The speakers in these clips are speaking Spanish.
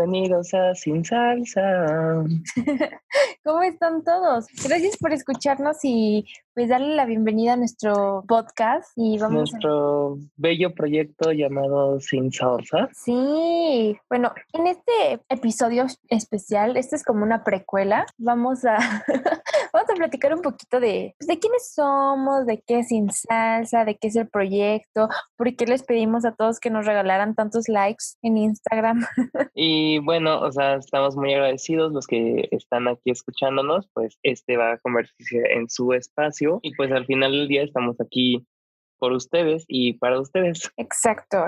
Bienvenidos a Sin Salsa. ¿Cómo están todos? Gracias por escucharnos y pues darle la bienvenida a nuestro podcast y vamos nuestro bello proyecto llamado Sin Salsa. Sí, bueno, en este episodio especial, este es como una precuela, vamos a vamos a platicar un poquito de pues, de quiénes somos, de qué es Sin Salsa, de qué es el proyecto, por qué les pedimos a todos que nos regalaran tantos likes en Instagram. Y bueno, o sea, estamos muy agradecidos los que están aquí escuchándonos, pues este va a convertirse en su espacio y pues al final del día estamos aquí por ustedes y para ustedes. Exacto.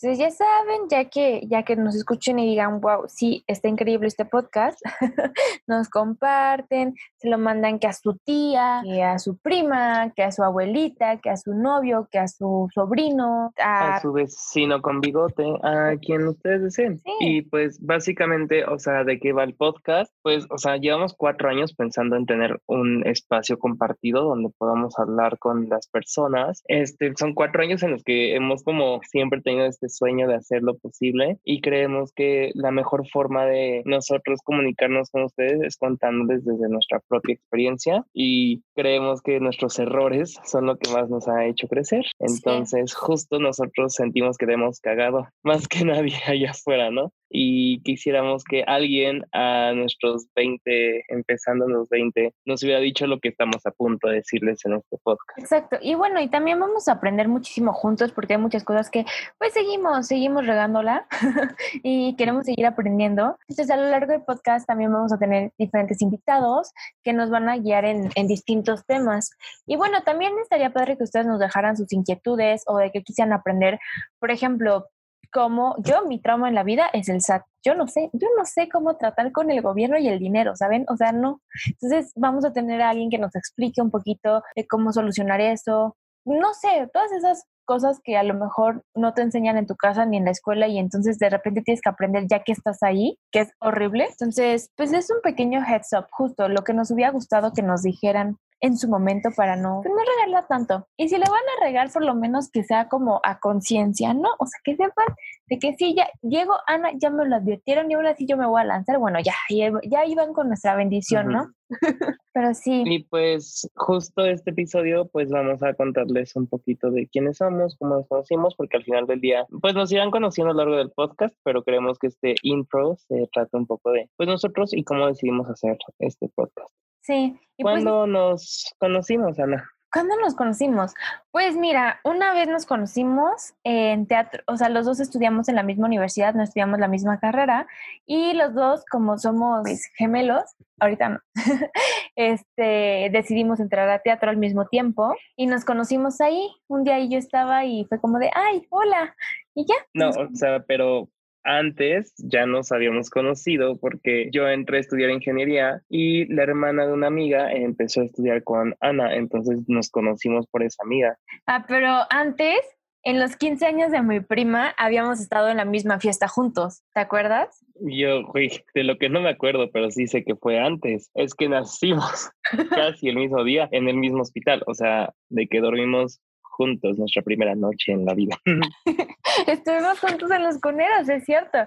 Entonces ya saben, ya que, ya que nos escuchen y digan, wow, sí, está increíble este podcast, nos comparten, se lo mandan que a su tía, que a su prima, que a su abuelita, que a su novio, que a su sobrino, a, su vecino con bigote, a quien ustedes deseen. Y pues básicamente, o sea, de qué va el podcast, pues, o sea, llevamos cuatro años pensando en tener un espacio compartido donde podamos hablar con las personas. Este, son cuatro años en los que hemos como siempre tenido este sueño de hacer lo posible y creemos que la mejor forma de nosotros comunicarnos con ustedes es contándoles desde nuestra propia experiencia y creemos que nuestros errores son lo que más nos ha hecho crecer. Entonces, justo nosotros sentimos que hemos cagado más que nadie allá afuera, ¿no? Y quisiéramos que alguien a nuestros 20, empezando en los 20, nos hubiera dicho lo que estamos a punto de decirles en este podcast. Exacto. Y bueno, y también vamos a aprender muchísimo juntos porque hay muchas cosas que pues seguimos, seguimos regándola y queremos seguir aprendiendo. Entonces a lo largo del podcast también vamos a tener diferentes invitados que nos van a guiar en, en distintos temas. Y bueno, también estaría padre que ustedes nos dejaran sus inquietudes o de que quisieran aprender. Por ejemplo, como yo, mi trauma en la vida es el SAT. Yo no sé, yo no sé cómo tratar con el gobierno y el dinero, ¿saben? O sea, no. Entonces vamos a tener a alguien que nos explique un poquito de cómo solucionar eso. No sé, todas esas cosas que a lo mejor no te enseñan en tu casa ni en la escuela y entonces de repente tienes que aprender ya que estás ahí, que es horrible. Entonces, pues es un pequeño heads up, justo lo que nos hubiera gustado que nos dijeran en su momento para no, pues, no regalar tanto. Y si le van a regar, por lo menos que sea como a conciencia, ¿no? O sea, que sepan de que sí, ya llego, Ana, ya me lo advirtieron y ahora sí yo me voy a lanzar. Bueno, ya, ya iban con nuestra bendición, ¿no? Pero sí. Y pues justo este episodio, pues vamos a contarles un poquito de quiénes somos, cómo nos conocimos, porque al final del día, pues nos irán conociendo a lo largo del podcast, pero queremos que este intro se trate un poco de, pues nosotros y cómo decidimos hacer este podcast. Sí. Y pues ¿Cuándo nos conocimos, Ana? ¿Cuándo nos conocimos? Pues mira, una vez nos conocimos en teatro, o sea, los dos estudiamos en la misma universidad, no estudiamos la misma carrera y los dos, como somos gemelos, ahorita no, este, decidimos entrar a teatro al mismo tiempo y nos conocimos ahí. Un día yo estaba y fue como de, ay, hola, y ya. No, o sea, pero antes ya nos habíamos conocido porque yo entré a estudiar ingeniería y la hermana de una amiga empezó a estudiar con Ana, entonces nos conocimos por esa amiga. Ah, pero antes, en los 15 años de mi prima, habíamos estado en la misma fiesta juntos, ¿te acuerdas? Yo, güey, de lo que no me acuerdo, pero sí sé que fue antes. Es que nacimos casi el mismo día en el mismo hospital, o sea, de que dormimos juntos nuestra primera noche en la vida. estuvimos juntos en los cuneros, es cierto.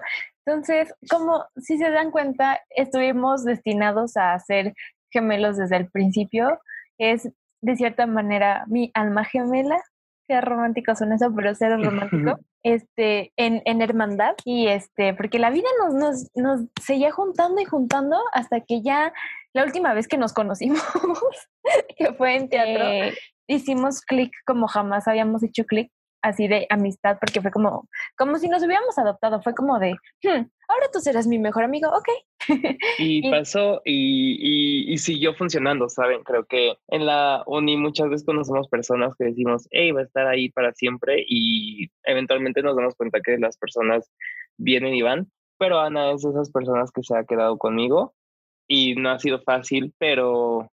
Entonces, como si se dan cuenta, estuvimos destinados a ser gemelos desde el principio. Es de cierta manera mi alma gemela. Qué romántico son eso, pero ser romántico. Este, en, en, hermandad. Y este, porque la vida nos, nos, nos seguía juntando y juntando hasta que ya la última vez que nos conocimos, que fue en teatro, eh, hicimos clic como jamás habíamos hecho clic así de amistad, porque fue como, como si nos hubiéramos adoptado, fue como de, hmm, ahora tú serás mi mejor amigo, ok. Y, pasó y, y, siguió funcionando, ¿saben? Creo que en la uni muchas veces conocemos personas que decimos, hey, va a estar ahí para siempre y eventualmente nos damos cuenta que las personas vienen y van, pero Ana es de esas personas que se ha quedado conmigo y no ha sido fácil, pero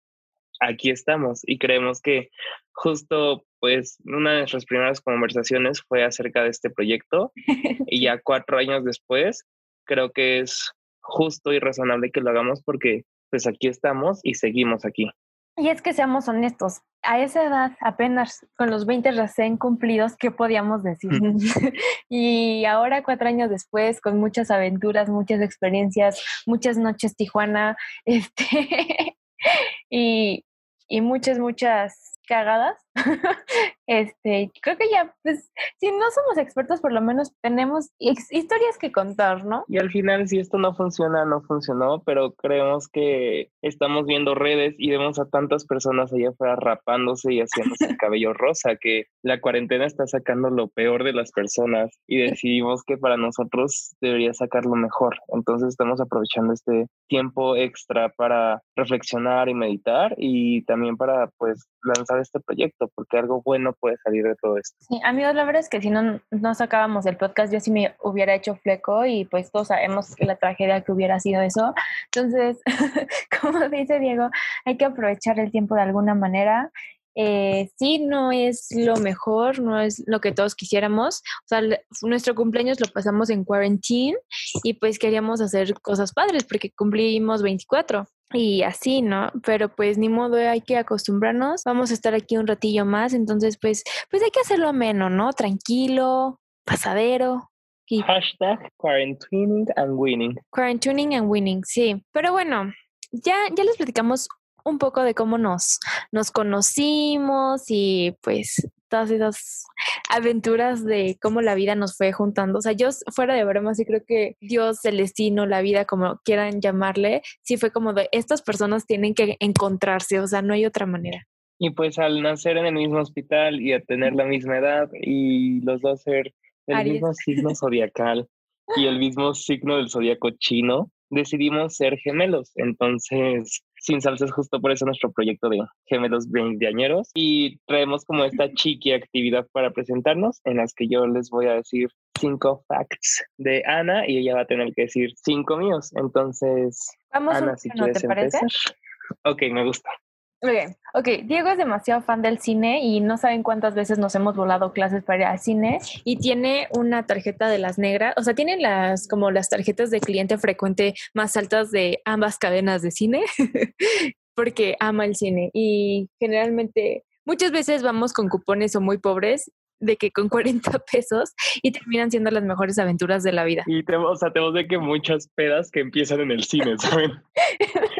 aquí estamos y creemos que justo pues una de nuestras primeras conversaciones fue acerca de este proyecto y ya cuatro años después creo que es justo y razonable que lo hagamos porque pues aquí estamos y seguimos aquí. Y es que seamos honestos, a esa edad, apenas con los 20 recién cumplidos, ¿qué podíamos decir? y ahora, cuatro años después, con muchas aventuras, muchas experiencias, muchas noches Tijuana, este, y, y muchas, muchas cagadas. Este, creo que ya, pues, si no somos expertos, por lo menos tenemos historias que contar, ¿no? Y al final, si esto no funciona, no funcionó, pero creemos que estamos viendo redes y vemos a tantas personas allá afuera rapándose y haciéndose el cabello rosa, que la cuarentena está sacando lo peor de las personas y decidimos que para nosotros debería sacar lo mejor. Entonces estamos aprovechando este tiempo extra para reflexionar y meditar y también para, pues, lanzar este proyecto, porque algo bueno puede salir de todo esto. Sí, amigos, la verdad es que si no, no sacábamos el podcast, yo sí me hubiera hecho fleco y pues todos sabemos la tragedia que hubiera sido eso. Entonces, como dice Diego, hay que aprovechar el tiempo de alguna manera. Eh, sí, no es lo mejor, no es lo que todos quisiéramos. O sea, nuestro cumpleaños lo pasamos en quarantine y pues queríamos hacer cosas padres porque cumplimos 24 y así, ¿no? Pero pues ni modo, hay que acostumbrarnos. Vamos a estar aquí un ratillo más, entonces pues, pues hay que hacerlo ameno, ¿no? Tranquilo, pasadero. Y... Hashtag quarantining and winning. Quarantining and winning, sí. Pero bueno, ya, ya les platicamos un poco de cómo nos, nos conocimos y pues todas esas aventuras de cómo la vida nos fue juntando. O sea, yo fuera de broma sí creo que Dios, el destino, la vida, como quieran llamarle, sí fue como de estas personas tienen que encontrarse, o sea, no hay otra manera. Y pues al nacer en el mismo hospital y a tener la misma edad y los dos ser el mismo signo zodiacal y el mismo signo del zodiaco chino, decidimos ser gemelos. Entonces, sin Salsa es justo por eso nuestro proyecto de gemelos veinteañeros y traemos como esta chiqui actividad para presentarnos en las que yo les voy a decir cinco facts de Ana y ella va a tener que decir cinco míos. Entonces, Vamos Ana, si quieres ¿te empezar. Ok, me gusta. Okay. ok, Diego es demasiado fan del cine y no saben cuántas veces nos hemos volado clases para ir al cine y tiene una tarjeta de las negras, o sea, tiene las como las tarjetas de cliente frecuente más altas de ambas cadenas de cine porque ama el cine y generalmente muchas veces vamos con cupones o muy pobres de que con 40 pesos y terminan siendo las mejores aventuras de la vida. Y tenemos, o sea, tenemos de que muchas pedas que empiezan en el cine, ¿saben?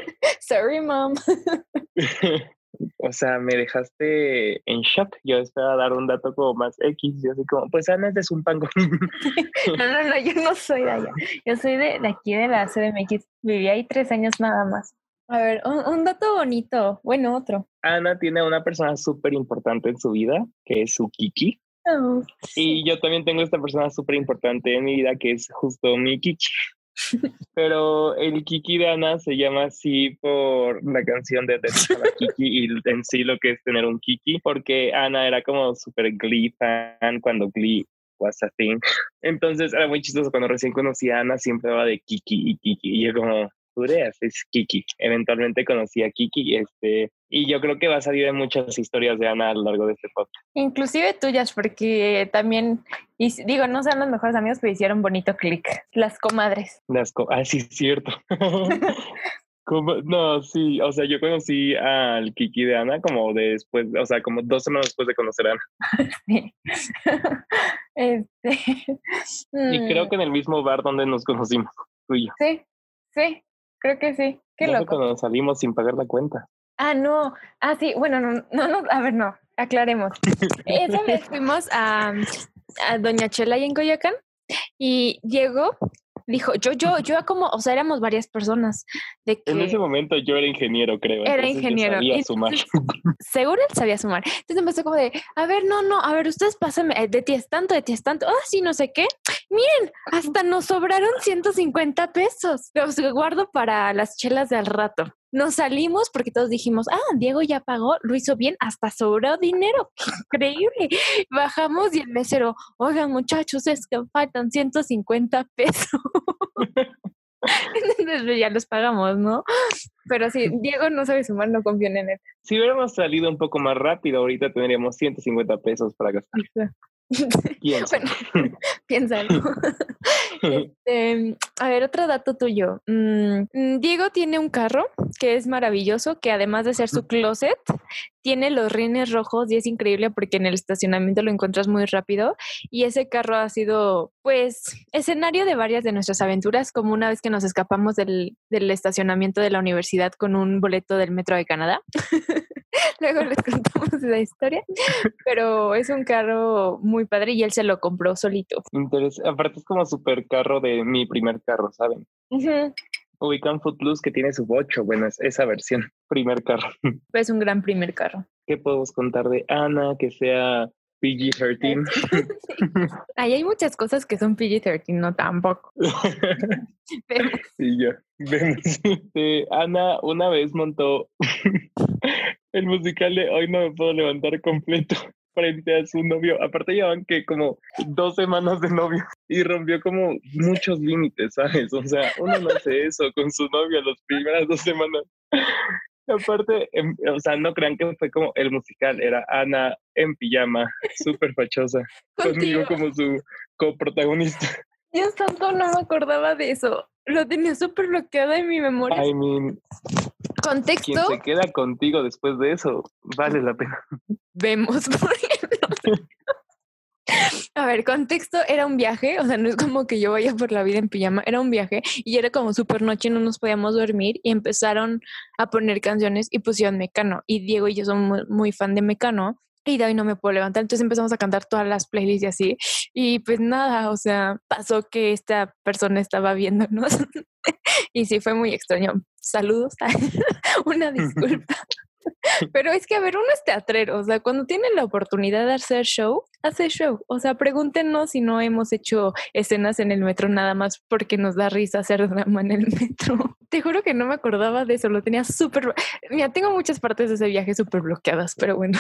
Sorry, mom. o sea, me dejaste en shock. Yo esperaba dar un dato como más X. Yo así como, pues Ana es de Zumpango. no, no, no, yo no soy de allá. Yo soy de, aquí de la CDMX. Viví ahí tres años nada más. A ver, un, dato bonito. Bueno, otro. Ana tiene una persona súper importante en su vida, que es su Kiki. Oh, y yo también tengo esta persona súper importante en mi vida, que es justo mi Kiki. Pero el Kiki de Ana se llama así por la canción de, Kiki y en sí lo que es tener un Kiki, porque Ana era como súper Glee fan cuando Glee was a thing. Entonces era muy chistoso cuando recién conocí a Ana, siempre va de Kiki y Kiki. Y yo como, es Kiki. Eventualmente conocí a Kiki este, y yo creo que va a salir en muchas historias de Ana a lo largo de este podcast. Inclusive tuyas, porque también, y digo, no sean los mejores amigos, pero hicieron bonito click. Las comadres. Las ah, sí, es cierto. no, sí, o sea, yo conocí al Kiki de Ana como después, o sea, como dos semanas después de conocer a Ana. Sí. este. Y creo mm. que en el mismo bar donde nos conocimos, tú y yo. Sí, sí. Creo que sí. Qué loco. cuando salimos sin pagar la cuenta. Ah, no. Ah, sí. Bueno, no, no, no. A ver, no. Aclaremos. Esa vez fuimos a, a Doña Chela y en Coyoacán y llegó dijo, yo, yo, yo como, o sea, éramos varias personas. De que en ese momento yo era ingeniero, creo. Era ingeniero. Sabía sumar. Seguro él sabía sumar. Entonces empezó como de, a ver, no, no, a ver, ustedes pásenme, eh, de ti es tanto, de ti es tanto, ah, sí, no sé qué. Miren, hasta nos sobraron 150 pesos. Los guardo para las chelas de al rato. Nos salimos porque todos dijimos, ah, Diego ya pagó, lo hizo bien, hasta sobró dinero. increíble! Bajamos y el mesero, oigan muchachos, es que faltan 150 pesos. Entonces pues, ya los pagamos, ¿no? Pero si Diego no sabe sumar, no confío en él. Si hubiéramos salido un poco más rápido, ahorita tendríamos 150 pesos para gastar. piénsalo. Este, a ver, otro dato tuyo. Mm, Diego tiene un carro que es maravilloso, que además de ser su closet, tiene los rines rojos y es increíble porque en el estacionamiento lo encuentras muy rápido. Y ese carro ha sido, pues, escenario de varias de nuestras aventuras, como una vez que nos escapamos del, del estacionamiento de la universidad con un boleto del Metro de Canadá. Luego les contamos la historia, pero es un carro muy padre y él se lo compró solito. Aparte es como super carro de mi primer carro, ¿saben? Ubican Footloose que tiene su bocho, bueno, es esa versión, primer carro. Es un gran primer carro. ¿Qué podemos contar de Ana que sea PG-13? Ahí hay muchas cosas que son PG-13, no tampoco. Sí, ya, vemos. Este, Ana una vez montó el musical de Hoy no me puedo levantar completo frente a su novio. Aparte llevan que como dos semanas de novio y rompió como muchos límites, ¿sabes? O sea, uno no hace eso con su novio las primeras dos semanas. Aparte, em, o sea, no crean que fue como el musical, era Ana en pijama, súper fachosa, conmigo como su coprotagonista. Dios santo, no me acordaba de eso. Lo tenía súper bloqueado en mi memoria. I mean, ¿Contexto? Quien se queda contigo después de eso, vale la pena. Vemos, por A ver, contexto, era un viaje, o sea, no es como que yo vaya por la vida en pijama, era un viaje y era como súper noche, no nos podíamos dormir y empezaron a poner canciones y pusieron Mecano. Y Diego y yo somos muy, fan de Mecano y hoy no me puedo levantar, entonces empezamos a cantar todas las playlists y así. Y pues nada, o sea, pasó que esta persona estaba viéndonos y sí fue muy extraño. Saludos, una disculpa. Pero es que, a ver, uno es teatrero, o sea, cuando tienen la oportunidad de hacer show, hace show. O sea, pregúntenos si no hemos hecho escenas en el metro nada más porque nos da risa hacer drama en el metro. Te juro que no me acordaba de eso, lo tenía súper... Mira, tengo muchas partes de ese viaje súper bloqueadas, pero bueno.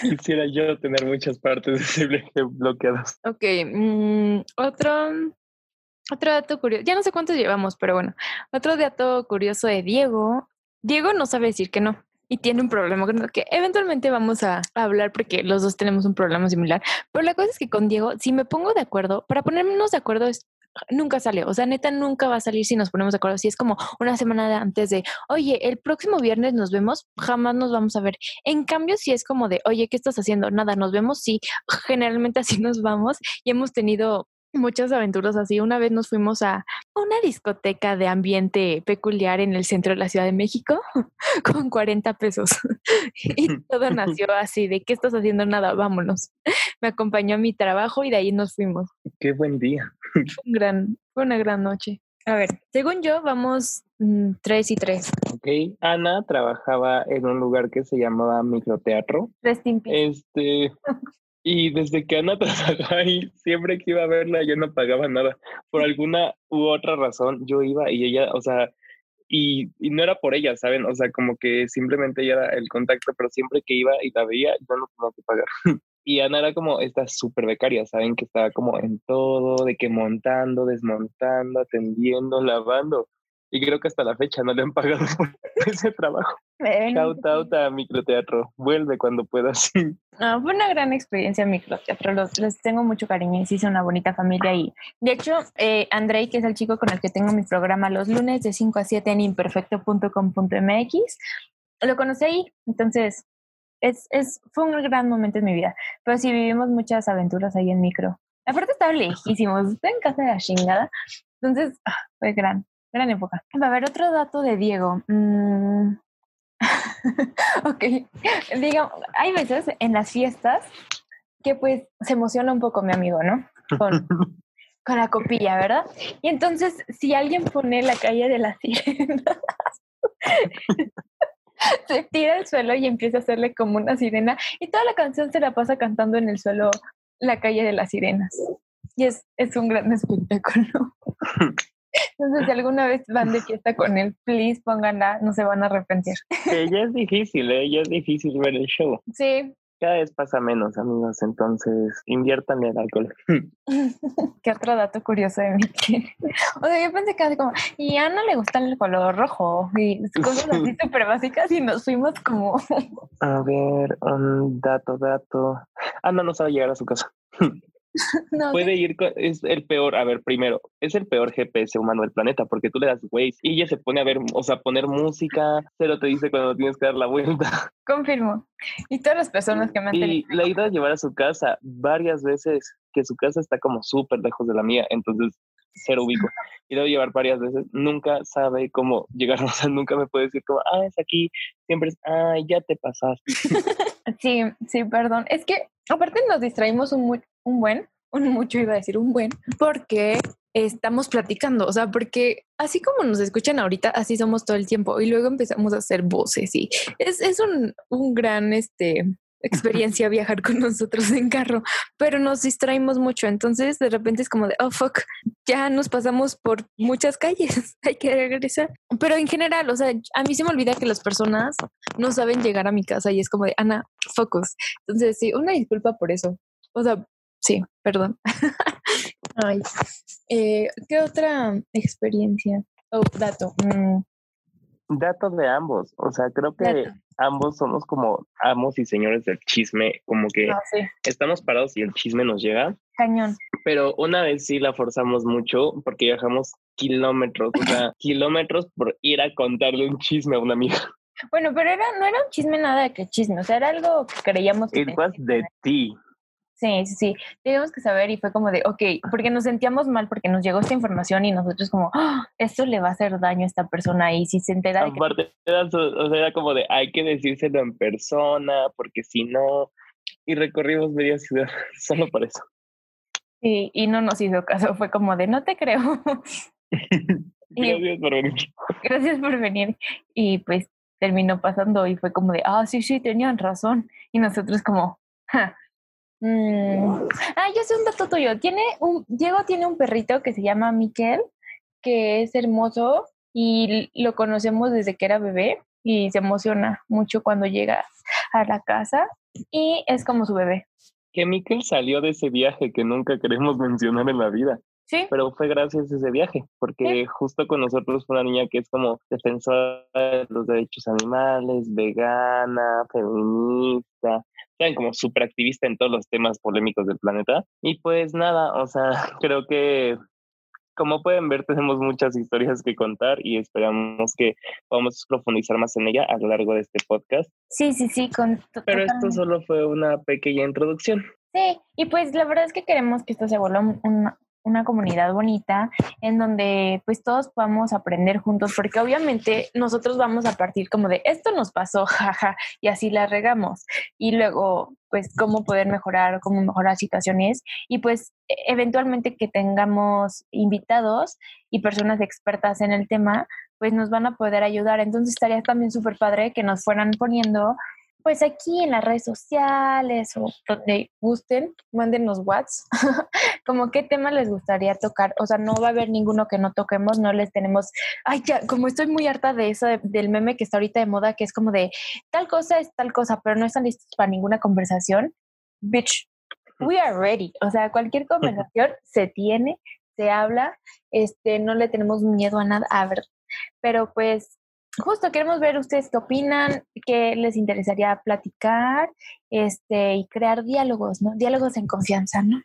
Quisiera yo tener muchas partes de ese viaje bloqueadas. Ok, mm, otro... Otro dato curioso, ya no sé cuántos llevamos, pero bueno, otro dato curioso de Diego Diego no sabe decir que no y tiene un problema que eventualmente vamos a, hablar porque los dos tenemos un problema similar. Pero la cosa es que con Diego, si me pongo de acuerdo, para ponernos de acuerdo es, nunca sale. O sea, neta, nunca va a salir si nos ponemos de acuerdo. Si es como una semana antes de, oye, el próximo viernes nos vemos, jamás nos vamos a ver. En cambio, si es como de, oye, ¿qué estás haciendo? Nada, nos vemos. Sí, generalmente así nos vamos y hemos tenido muchas aventuras así. Una vez nos fuimos a una discoteca de ambiente peculiar en el centro de la Ciudad de México con 40 pesos. y todo nació así, de ¿qué estás haciendo? Nada, vámonos. Me acompañó a mi trabajo y de ahí nos fuimos. Qué buen día. Fue, un gran, fue una gran noche. A ver, según yo, vamos mm, tres y tres. Ok, Ana trabajaba en un lugar que se llamaba microteatro. Este, y desde que Ana trabajaba ahí, siempre que iba a verla, yo no pagaba nada. Por alguna u otra razón, yo iba y ella, o sea, y, no era por ella, ¿saben? O sea, como que simplemente ella era el contacto, pero siempre que iba y la veía, yo no tenía que pagar. y Ana era como esta súper becaria, ¿saben? Que estaba como en todo, de que montando, desmontando, atendiendo, lavando y creo que hasta la fecha no le han pagado por ese trabajo. Shout out a microteatro, vuelve cuando puedas. Ah, fue una gran experiencia microteatro, los, les tengo mucho cariño y sí son una bonita familia y de hecho eh, Andrei, que es el chico con el que tengo mi programa los lunes de 5 a 7 en imperfecto.com.mx, lo conocí ahí, entonces es, es, fue un gran momento en mi vida, pero sí vivimos muchas aventuras ahí en micro. Aparte estaba lejísimos, estoy en casa de la chingada, entonces ah, fue gran, gran época. A ver, otro dato de Diego. Mm. ok, digamos, hay veces en las fiestas que pues se emociona un poco mi amigo, ¿no? Con, con la copilla, ¿verdad? Y entonces, si alguien pone la calle de las sirenas, se tira al suelo y empieza a hacerle como una sirena y toda la canción se la pasa cantando en el suelo la calle de las sirenas. Y es, es un gran espectáculo. Entonces, si alguna vez van de fiesta con él, please pónganla, no se van a arrepentir. Ella es difícil, ella ¿eh? es difícil ver el show. Sí, cada vez pasa menos, amigos, entonces inviertan el alcohol. Qué otro dato curioso de mí. o sea, yo pensé casi como, y a Ana le gusta el color rojo y cosas así súper básicas y nos fuimos como... a ver, un dato, dato. Ana no sabe llegar a su casa. Puede ir, es el peor, a ver, primero, es el peor GPS humano del planeta porque tú le das Waze y ella se pone a ver, o sea, poner música, pero te dice cuando tienes que dar la vuelta. Confirmo. Y todas las personas que me han Y la idea de llevar a su casa varias veces, que su casa está como súper lejos de la mía, entonces cero ubico. Y lo llevar varias veces, nunca sabe cómo llegar, o sea, nunca me puede decir como, ah, es aquí, siempre es, ah, ya te pasaste. Sí, sí, perdón. Es que aparte nos distraímos un, un buen, un mucho iba a decir un buen, porque estamos platicando, o sea, porque así como nos escuchan ahorita, así somos todo el tiempo y luego empezamos a hacer voces y es, es un, un gran, este, experiencia viajar con nosotros en carro, pero nos distraímos mucho, entonces de repente es como de, oh, fuck, ya nos pasamos por muchas calles, hay que regresar. Pero en general, o sea, a mí se me olvida que las personas no saben llegar a mi casa y es como de, Ana, focus. Entonces, sí, una disculpa por eso. O sea, Sí, perdón. Ay. Eh, ¿Qué otra experiencia? Oh, dato. Mm. Datos de ambos. O sea, creo que ambos somos como amos y señores del chisme. Como que ah, estamos parados y el chisme nos llega. Cañón. Pero una vez sí la forzamos mucho porque viajamos kilómetros, o sea, kilómetros por ir a contarle un chisme a una amiga. Bueno, pero era, no era un chisme nada de que chisme, o sea, era algo que creíamos que... It was de ti. Sí, sí, sí. Teníamos que saber y fue como de, ok, porque nos sentíamos mal porque nos llegó esta información y nosotros como, ¡Ah! esto le va a hacer daño a esta persona y si se entera... De Aparte, era, o sea, era como de, hay que decírselo en persona porque si no... Y recorrimos media ciudad solo por eso. Sí, y no nos hizo caso, fue como de, no te creo. gracias por venir. Gracias por venir. Y pues terminó pasando y fue como de, ah, sí, sí, tenían razón. Y nosotros como, ja, Mm. Ah, yo sé un dato tuyo. Tiene un, Diego tiene un perrito que se llama Miquel, que es hermoso y lo conocemos desde que era bebé y se emociona mucho cuando llega a la casa y es como su bebé. Que Miquel salió de ese viaje que nunca queremos mencionar en la vida. Sí. Pero fue gracias a ese viaje, porque justo con nosotros fue una niña que es como defensora de los derechos animales, vegana, feminista, saben, como súper activista en todos los temas polémicos del planeta. Y pues nada, o sea, creo que como pueden ver, tenemos muchas historias que contar y esperamos que podamos profundizar más en ella a lo largo de este podcast. Sí, sí, sí. Con Pero esto solo fue una pequeña introducción. Sí, y pues la verdad es que queremos que esto se vuelva un, una comunidad bonita en donde pues todos podamos aprender juntos, porque obviamente nosotros vamos a partir como de esto nos pasó, jaja, y así la regamos. Y luego pues cómo poder mejorar, cómo mejorar situaciones y pues e, eventualmente que tengamos invitados y personas expertas en el tema, pues nos van a poder ayudar. Entonces estaría también súper padre que nos fueran poniendo pues aquí en las redes sociales o donde gusten, mándenos WhatsApp, como qué tema les gustaría tocar. O sea, no va a haber ninguno que no toquemos, no les tenemos, ay, ya, como estoy muy harta de eso, del meme que está ahorita de moda, que es como de tal cosa es tal cosa, pero no están listos para ninguna conversación. Bitch, we are ready. O sea, cualquier conversación se tiene, se habla, este, no le tenemos miedo a nada. A ver, pero pues justo queremos ver ustedes qué opinan, qué les interesaría platicar, este, y crear diálogos, ¿no? Diálogos en confianza, ¿no?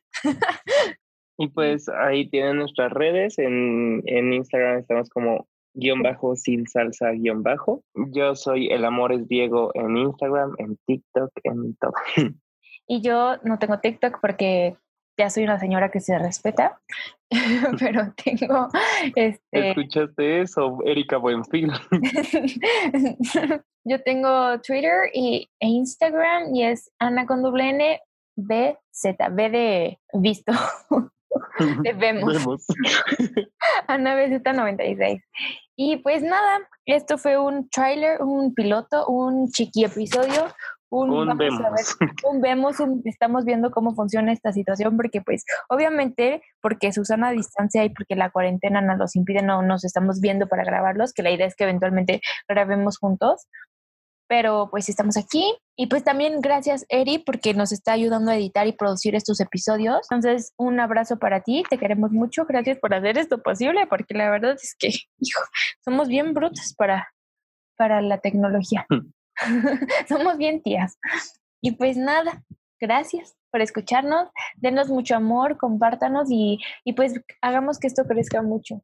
y pues ahí tienen nuestras redes, en, en Instagram estamos como guion bajo sin salsa guion bajo. Yo soy El Amor es Diego en Instagram, en TikTok, en todo. Y yo no tengo TikTok porque ya soy una señora que se respeta, pero tengo este... ¿Escuchaste eso, Erika Buenfil? Yo tengo Twitter y, e Instagram y es Ana con doble N B Z, B de visto. de vemos. vemos. Ana BZ96. Y pues nada, esto fue un trailer, un piloto, un chiqui episodio, un, vemos. un vemos, estamos viendo cómo funciona esta situación, porque pues obviamente porque Susana a distancia y porque la cuarentena nos los impide, no nos estamos viendo para grabarlos, que la idea es que eventualmente grabemos juntos, pero pues estamos aquí. Y pues también gracias, Eri, porque nos está ayudando a editar y producir estos episodios. Entonces, un abrazo para ti, te queremos mucho. Gracias por hacer esto posible, porque la verdad es que, hijo, somos bien brutas para, para la tecnología. somos bien tías. Y pues nada, gracias por escucharnos, denos mucho amor, compártanos y, y pues hagamos que esto crezca mucho.